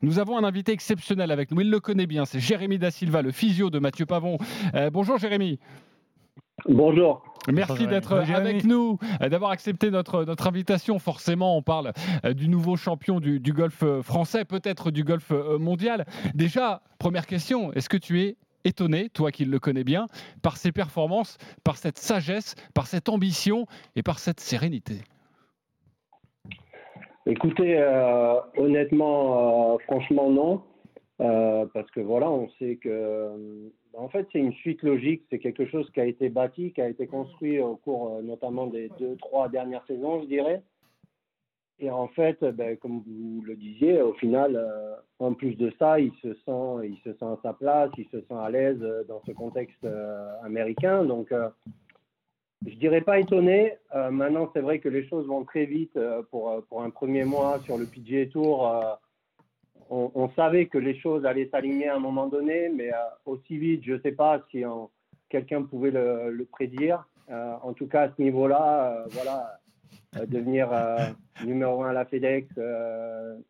Nous avons un invité exceptionnel avec nous. Il le connaît bien. C'est Jérémy Da Silva, le physio de Mathieu Pavon. Euh, bonjour Jérémy. Bonjour. Merci d'être avec nous, euh, d'avoir accepté notre, notre invitation. Forcément, on parle euh, du nouveau champion du, du golf français, peut-être du golf mondial. Déjà, première question, est-ce que tu es étonné, toi qui le connais bien, par ses performances, par cette sagesse, par cette ambition et par cette sérénité? Écoutez, euh, honnêtement, euh, franchement, non. Euh, parce que voilà, on sait que, en fait, c'est une suite logique. C'est quelque chose qui a été bâti, qui a été construit au cours notamment des deux, trois dernières saisons, je dirais. Et en fait, ben, comme vous le disiez, au final, en plus de ça, il se sent, il se sent à sa place, il se sent à l'aise dans ce contexte américain. Donc, je dirais pas étonné. Euh, maintenant, c'est vrai que les choses vont très vite euh, pour, euh, pour un premier mois sur le PGA Tour. On, savait que les choses allaient s'aligner à un moment donné, mais aussi vite, je ne sais pas si quelqu'un pouvait le, prédire. en tout cas, à ce niveau-là, voilà, devenir numéro un à la FedEx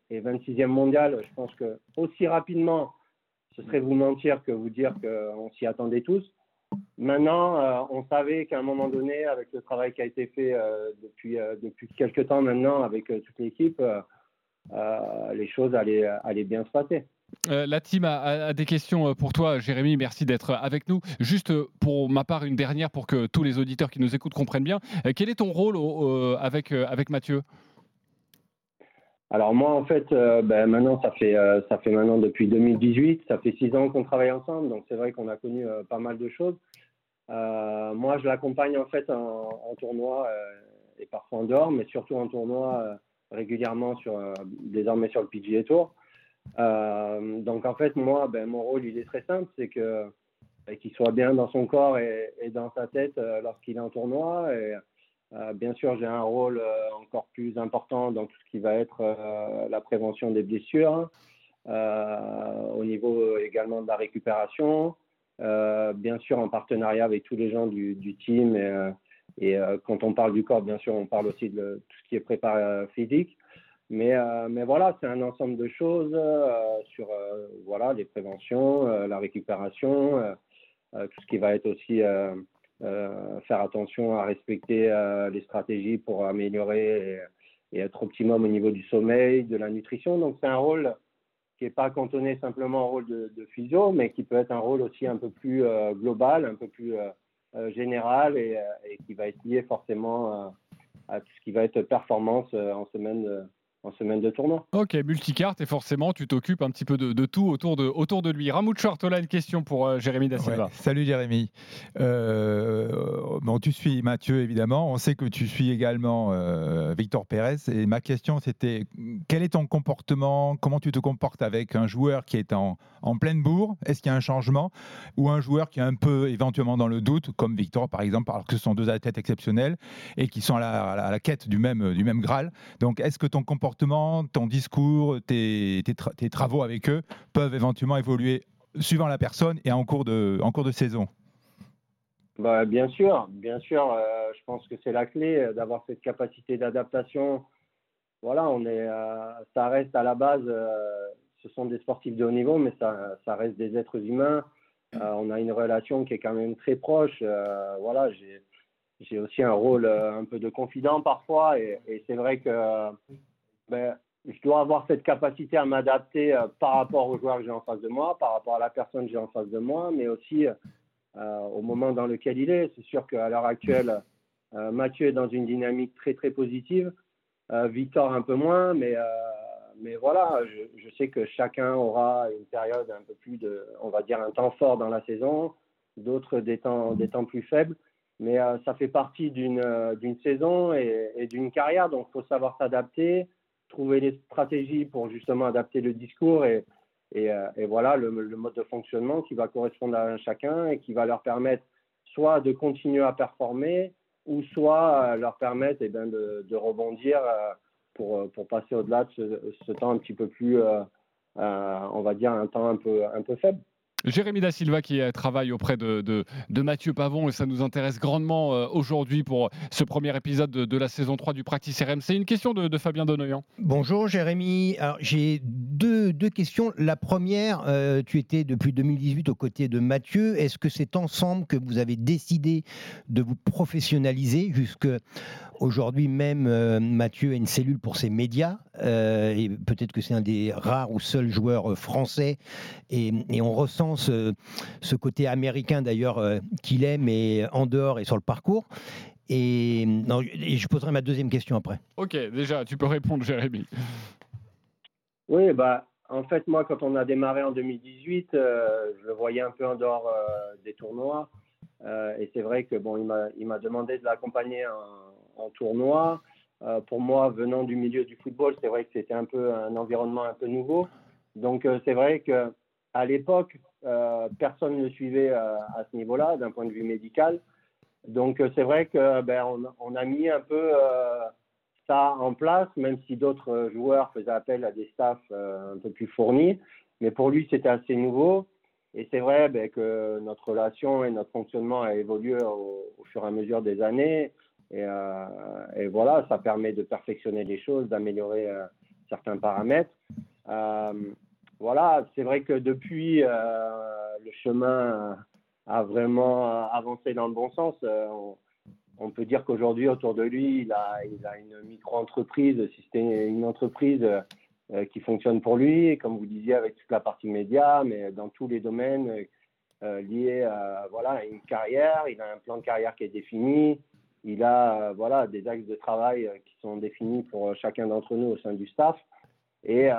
et 26e mondial, je pense que aussi rapidement, ce serait vous mentir que vous dire qu'on s'y attendait tous. Maintenant, euh, on savait qu'à un moment donné, avec le travail qui a été fait euh, depuis, euh, depuis quelques temps maintenant avec toute l'équipe, les choses allaient, allaient, bien se passer. la team a, des questions pour toi, Jérémy. Merci d'être avec nous. Juste pour ma part, une dernière pour que tous les auditeurs qui nous écoutent comprennent bien. quel est ton rôle avec, avec Mathieu? Alors moi en fait ben, maintenant ça fait ça fait maintenant depuis 2018 ça fait six ans qu'on travaille ensemble donc c'est vrai qu'on a connu pas mal de choses euh, moi, je l'accompagne en fait en, tournoi euh, et parfois en dehors, mais surtout en tournoi euh, régulièrement sur, désormais sur le PGA Tour. donc en fait, moi, ben, mon rôle, il est très simple, c'est que ben, qu'il soit bien dans son corps et, dans sa tête lorsqu'il est en tournoi. Bien sûr, j'ai un rôle encore plus important dans tout ce qui va être la prévention des blessures, au niveau également de la récupération, euh, bien sûr en partenariat avec tous les gens du, team. Et, euh, et euh, quand on parle du corps, bien sûr, on parle aussi de tout ce qui est préparé physique. Mais, mais voilà, c'est un ensemble de choses sur voilà, les préventions, la récupération, tout ce qui va être aussi faire attention à respecter les stratégies pour améliorer et, être optimum au niveau du sommeil, de la nutrition. Donc c'est un rôle qui n'est pas cantonné simplement au rôle de, physio, mais qui peut être un rôle aussi un peu plus euh, global, un peu plus euh, euh, général et, et, qui va être lié forcément à tout ce qui va être performance en semaine en semaine de tournoi. Ok, multicarte et forcément tu t'occupes un petit peu de, tout autour de, autour de lui. Ramoud Shortola, une question pour euh, Jérémy Da Silva. salut Jérémy. Euh, bon, tu suis Mathieu évidemment. On sait que tu suis également euh, Victor Pérez. Et ma question c'était quel est ton comportement? Comment tu te comportes avec un joueur qui est en, en pleine bourre? Est-ce qu'il y a un changement? Ou un joueur qui est un peu éventuellement dans le doute, comme Victor par exemple, alors que ce sont deux athlètes exceptionnels et qui sont à la, à la quête du même, du même Graal. Donc est-ce que ton comportement ton discours, tes, travaux avec eux peuvent éventuellement évoluer suivant la personne et en cours de, saison bah, Bien sûr, bien sûr. Euh, je pense que c'est la clé euh, d'avoir cette capacité d'adaptation. Voilà, on est, euh, ça reste à la base, ce sont des sportifs de haut niveau, mais ça, reste des êtres humains. on a une relation qui est quand même très proche. voilà, j'ai aussi un rôle un peu de confident parfois, et c'est vrai que ben, je dois avoir cette capacité à m'adapter euh, par rapport aux joueurs que j'ai en face de moi, par rapport à la personne que j'ai en face de moi, mais aussi euh, au moment dans lequel il est. C'est sûr qu'à l'heure actuelle, euh, Mathieu est dans une dynamique très très positive, Victor un peu moins, mais, mais voilà, je, je, sais que chacun aura une période un peu plus de, on va dire, un temps fort dans la saison, d'autres des temps, des temps plus faibles. Mais ça fait partie d'une saison et, et d'une carrière, donc il faut savoir s'adapter trouver les stratégies pour justement adapter le discours et, et, euh, voilà le, mode de fonctionnement qui va correspondre à chacun et qui va leur permettre soit de continuer à performer ou soit euh, leur permettre eh ben, de, rebondir euh, pour, pour passer au-delà de ce, ce, temps un petit peu plus, on va dire, un temps un peu, un peu faible. Jérémy Da Silva qui travaille auprès de, de, Mathieu Pavon et ça nous intéresse grandement euh, aujourd'hui pour ce premier épisode de, la saison 3 du Practice RM. C'est une question de, Fabien Donoyan. Bonjour Jérémy. J'ai deux, deux, questions. La première, euh, tu étais depuis 2018 aux côtés de Mathieu. Est-ce que c'est ensemble que vous avez décidé de vous professionnaliser jusque Aujourd'hui même, euh, Mathieu a une cellule pour ses médias, euh, et peut-être que c'est un des rares ou seuls joueurs euh, français, et, on ressent ce, côté américain d'ailleurs qu'il aime, et en dehors et sur le parcours. Et, non, je poserai ma deuxième question après. Ok, déjà, tu peux répondre, Jérémy. Oui, bah, en fait, moi, quand on a démarré en 2018, je le voyais un peu en dehors des tournois. et c'est vrai que bon, il m'a demandé de l'accompagner en, en tournoi. Euh, pour moi, venant du milieu du football, c'est vrai que c'était un peu un environnement un peu nouveau. Donc euh, c'est vrai que à l'époque, euh, personne ne suivait à ce niveau-là, d'un point de vue médical. Donc c'est vrai que ben, a mis un peu ça en place, même si d'autres joueurs faisaient appel à des staffs un peu plus fournis. Mais pour lui, c'était assez nouveau. Et c'est vrai ben, que notre relation et notre fonctionnement a évolué au, fur et à mesure des années. Et, euh, et, voilà, ça permet de perfectionner les choses, d'améliorer euh, certains paramètres. Euh, voilà, c'est vrai que depuis, le chemin a vraiment avancé dans le bon sens. On, peut dire qu'aujourd'hui, autour de lui, il a, une micro-entreprise, si c'était une entreprise qui fonctionne pour lui, comme vous disiez, avec toute la partie média, mais dans tous les domaines liés voilà, à une carrière. Il a un plan de carrière qui est défini. Il a euh, voilà, des axes de travail euh, qui sont définis pour euh, chacun d'entre nous au sein du staff. Et,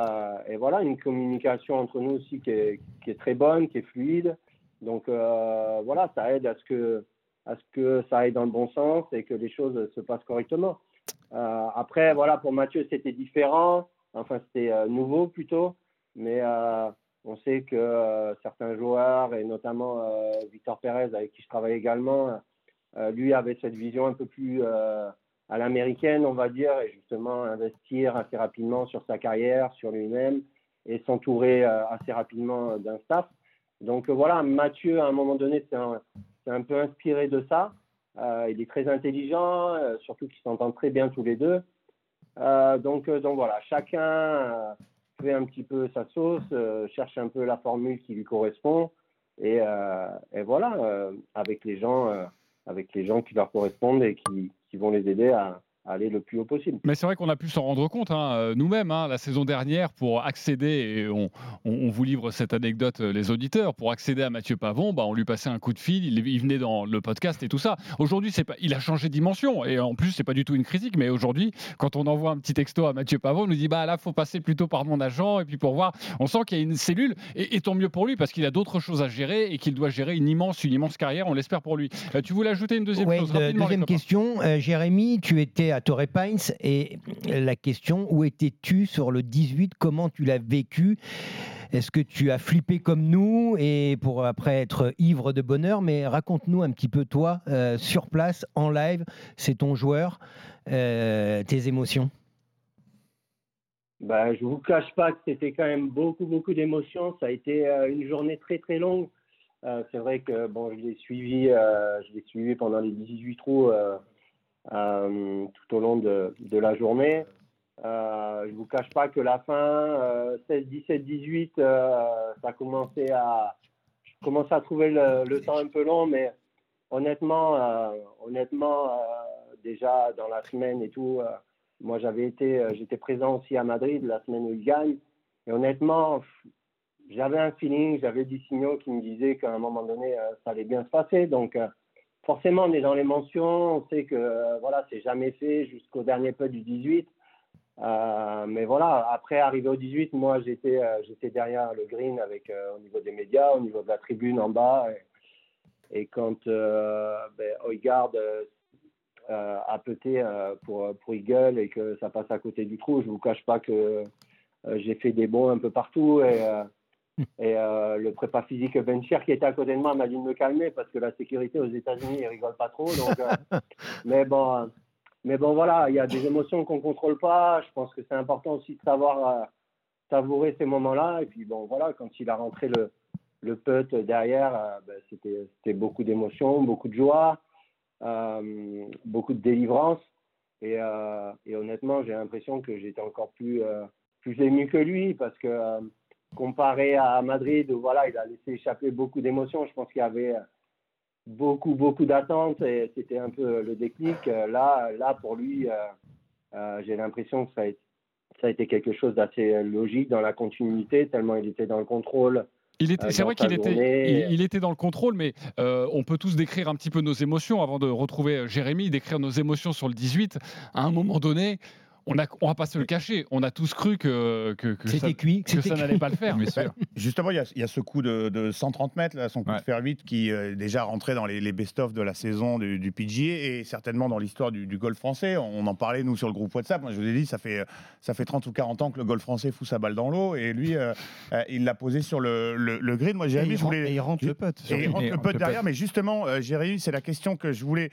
et, voilà, une communication entre nous aussi qui est, qui est très bonne, qui est fluide. Donc voilà, ça aide à ce, que, à ce que ça aille dans le bon sens et que les choses se passent correctement. après, voilà, pour Mathieu, c'était différent. Enfin, c'était nouveau plutôt. Mais on sait que certains joueurs, et notamment Victor Pérez, avec qui je travaille également, lui avait cette vision un peu plus euh, à l'américaine, on va dire, et justement investir assez rapidement sur sa carrière, sur lui-même, et s'entourer euh, assez rapidement d'un staff. Donc voilà, Mathieu, à un moment donné, c'est un, peu inspiré de ça. il est très intelligent, surtout qu'ils s'entendent très bien tous les deux. donc, voilà, chacun fait un petit peu sa sauce, cherche un peu la formule qui lui correspond. Et voilà, avec les gens avec les gens qui leur correspondent et qui, vont les aider à, aller le plus haut possible. Mais c'est vrai qu'on a pu s'en rendre compte hein, euh, nous-mêmes hein, la saison dernière pour accéder, et on, vous livre cette anecdote euh, les auditeurs, pour accéder à Mathieu Pavon, bah, on lui passait un coup de fil, il, venait dans le podcast et tout ça. Aujourd'hui, c'est pas, il a changé de dimension et en plus c'est pas du tout une critique, mais aujourd'hui, quand on envoie un petit texto à Mathieu Pavon, on nous dit bah là faut passer plutôt par mon agent et puis pour voir, on sent qu'il y a une cellule et, tant mieux pour lui parce qu'il a d'autres choses à gérer et qu'il doit gérer une immense, une immense carrière, on l'espère pour lui. Euh, tu voulais ajouter une deuxième chose rapidement, Deuxième question, Jérémy, tu étais à Torrey Pines et la question, où étais-tu sur le 18 Comment tu l'as vécu? Est-ce que tu as flippé comme nous? Et pour après être ivre de bonheur Mais raconte-nous un petit peu toi, euh, sur place, en live, c'est ton joueur, euh, tes émotions. Bah, je vous cache pas que c'était quand même beaucoup, beaucoup d'émotions. Ça a été euh, une journée très, très longue. c'est vrai que bon, je l'ai suivi, je l'ai suivi pendant les 18 trous euh, tout au long de, la journée. Euh, je ne vous cache pas que la fin, 16, 17, 18, ça a commencé à, je commençais à trouver le, temps un peu long, mais honnêtement, euh, honnêtement, déjà dans la semaine et tout, moi j'avais été, j'étais présent aussi à Madrid la semaine où il gagne, et honnêtement, j'avais un feeling, j'avais des signaux qui me disaient qu'à un moment donné, ça allait bien se passer, donc forcément, on est dans les mentions. On sait que euh, voilà, c'est jamais fait jusqu'au dernier peu du 18. Euh, mais voilà, après arriver au 18, moi j'étais euh, j'étais derrière le green avec au niveau des médias, au niveau de la tribune en bas. Et, quand ben, Oigard a pété pour, pour Eagle et que ça passe à côté du trou, je vous cache pas que j'ai fait des bons un peu partout. et euh, le prépa physique Bencher qui était à côté de moi m'a dit de me calmer parce que la sécurité aux États-Unis, ils rigolent pas trop. Euh, mais bon, mais bon voilà, il y a des émotions qu'on contrôle pas. Je pense que c'est important aussi de savoir euh, savourer ces moments-là. Et puis bon voilà, quand il a rentré le, le putt derrière, ben, c'était beaucoup d'émotions, beaucoup de joie, beaucoup de délivrance. Et, et honnêtement, j'ai l'impression que j'étais encore plus, plus ému que lui parce que comparé à Madrid où voilà, il a laissé échapper beaucoup d'émotions, je pense qu'il y avait beaucoup, beaucoup d'attentes et c'était un peu le déclic. Là, là pour lui, j'ai l'impression que ça a été ça a été quelque chose d'assez logique dans la continuité, tellement il était dans le contrôle. C'est vrai qu'il était, il, était dans le contrôle, mais euh, on peut tous décrire un petit peu nos émotions avant de retrouver euh, Jérémy, décrire nos émotions sur le 18. À un moment donné, on a, on va pas se le cacher, on a tous cru que, que, que ça, cuit, que ça n'allait pas le faire. Justement, il y, a, ce coup de, 130 mètres, là, son coup de fer 8, qui est déjà rentré dans les, best-of de la saison du, du, PGA et certainement dans l'histoire du, golf français. On en parlait, nous, sur le groupe WhatsApp. Moi, je vous ai dit, ça fait, ça fait 30 ou 40 ans que le golf français fout sa balle dans l'eau et lui, euh, euh, il l'a posé sur le, le, grid. Moi, Jérémy, je voulais. Et il rentre le putt. Et il rentre le putt derrière, mais justement, euh, Jérémy, c'est la question que je voulais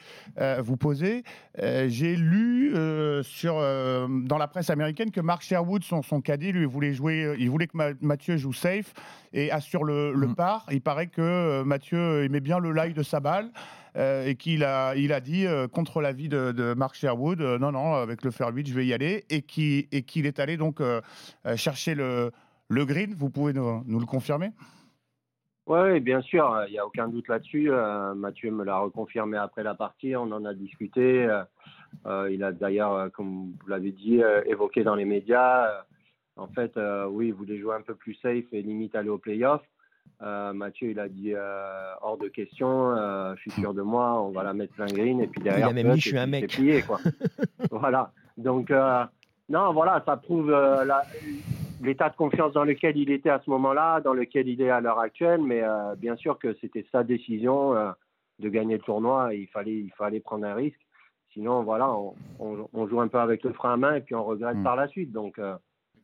vous poser. J'ai lu sur, dans la presse américaine que Mark Sherwood, son, son caddie, lui voulait jouer, euh, il voulait que Mathieu joue safe et assure le, le mm. par. Il paraît que euh, Mathieu aimait bien le lie de sa balle. Euh, et qu'il a, il a dit contre l'avis de, de Mark Sherwood, non, non, avec le fer 8, je vais y aller, et qu'il et qu'il est allé donc chercher le, le green. Vous pouvez nous, nous le confirmer? Oui, bien sûr, il n'y a aucun doute là-dessus. Mathieu me l'a reconfirmé après la partie, on en a discuté. Euh, il a d'ailleurs, euh, comme vous l'avez dit, euh, évoqué dans les médias. en fait, oui, il voulait jouer un peu plus safe et limite aller au playoff. Mathieu, il a dit hors de question, je suis sûr de moi, on va la mettre plein green et puis derrière, il a même dit, je suis un mec. Plié, quoi. voilà. Donc, non, voilà, ça prouve l'état de confiance dans lequel il était à ce moment-là, dans lequel il est à l'heure actuelle. Mais bien sûr que c'était sa décision de gagner le tournoi. Et il fallait, il fallait prendre un risque. Sinon, voilà, on, joue un peu avec le frein à main et puis on regrette mm. par la suite. Donc euh,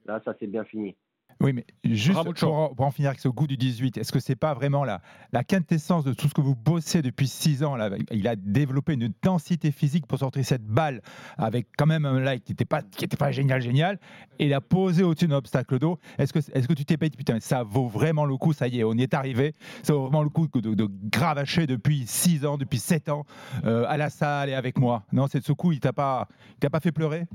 là, ça c'est bien fini. Oui, mais juste pour, en finir avec ce goût du 18, est-ce que c'est pas vraiment la, la quintessence de tout ce que vous bossez depuis 6 ans là? Il a développé une densité physique pour sortir cette balle avec quand même un like qui n'était pas, qui était pas génial, génial, et il a posé au-dessus d'un obstacle d'eau. Est-ce que, est-ce que tu t'es dit, putain, ça vaut vraiment le coup, ça y est, on y est arrivé, ça vaut vraiment le coup de, de gravacher depuis 6 ans, depuis 7 ans euh, à la salle et avec moi. Non, c'est ce coup, il t'a pas, t'a pas fait pleurer?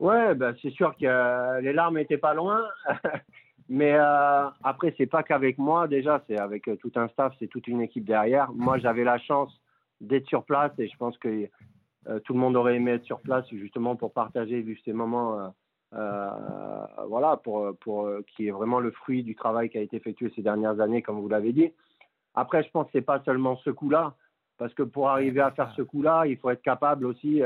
Ouais, ben c'est sûr que les larmes étaient pas loin. Mais euh, après, c'est pas qu'avec moi, déjà, c'est avec euh, tout un staff, c'est toute une équipe derrière. Moi, j'avais la chance d'être sur place et je pense que euh, tout le monde aurait aimé être sur place justement pour partager vu ces moments, voilà, pour qui est vraiment le fruit du travail qui a été effectué ces dernières années, comme vous l'avez dit. Après, je pense que c'est pas seulement ce coup-là, parce que pour arriver à faire ce coup-là, il faut être capable aussi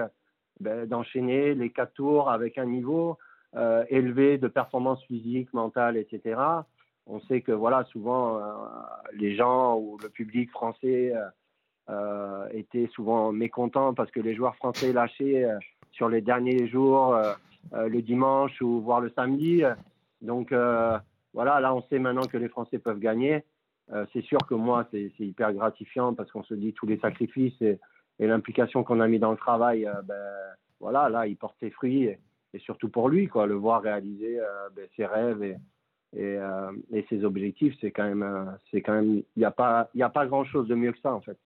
ben, d'enchaîner les quatre tours avec un niveau euh, élevé de performance physique, mentale, etc. On sait que voilà, souvent euh, les gens ou le public français euh, étaient souvent mécontents parce que les joueurs français lâchaient sur les derniers jours, le dimanche ou voire le samedi. Donc voilà, là on sait maintenant que les Français peuvent gagner. c'est sûr que moi c'est hyper gratifiant parce qu'on se dit tous les sacrifices et l'implication qu'on a mis dans le travail, euh, ben, voilà, là, il porte ses fruits et, surtout pour lui, quoi, le voir réaliser euh, ben, ses rêves et, euh, et, ses objectifs, c'est quand même, c'est quand même, il n'y a pas, il a pas grand chose de mieux que ça en fait.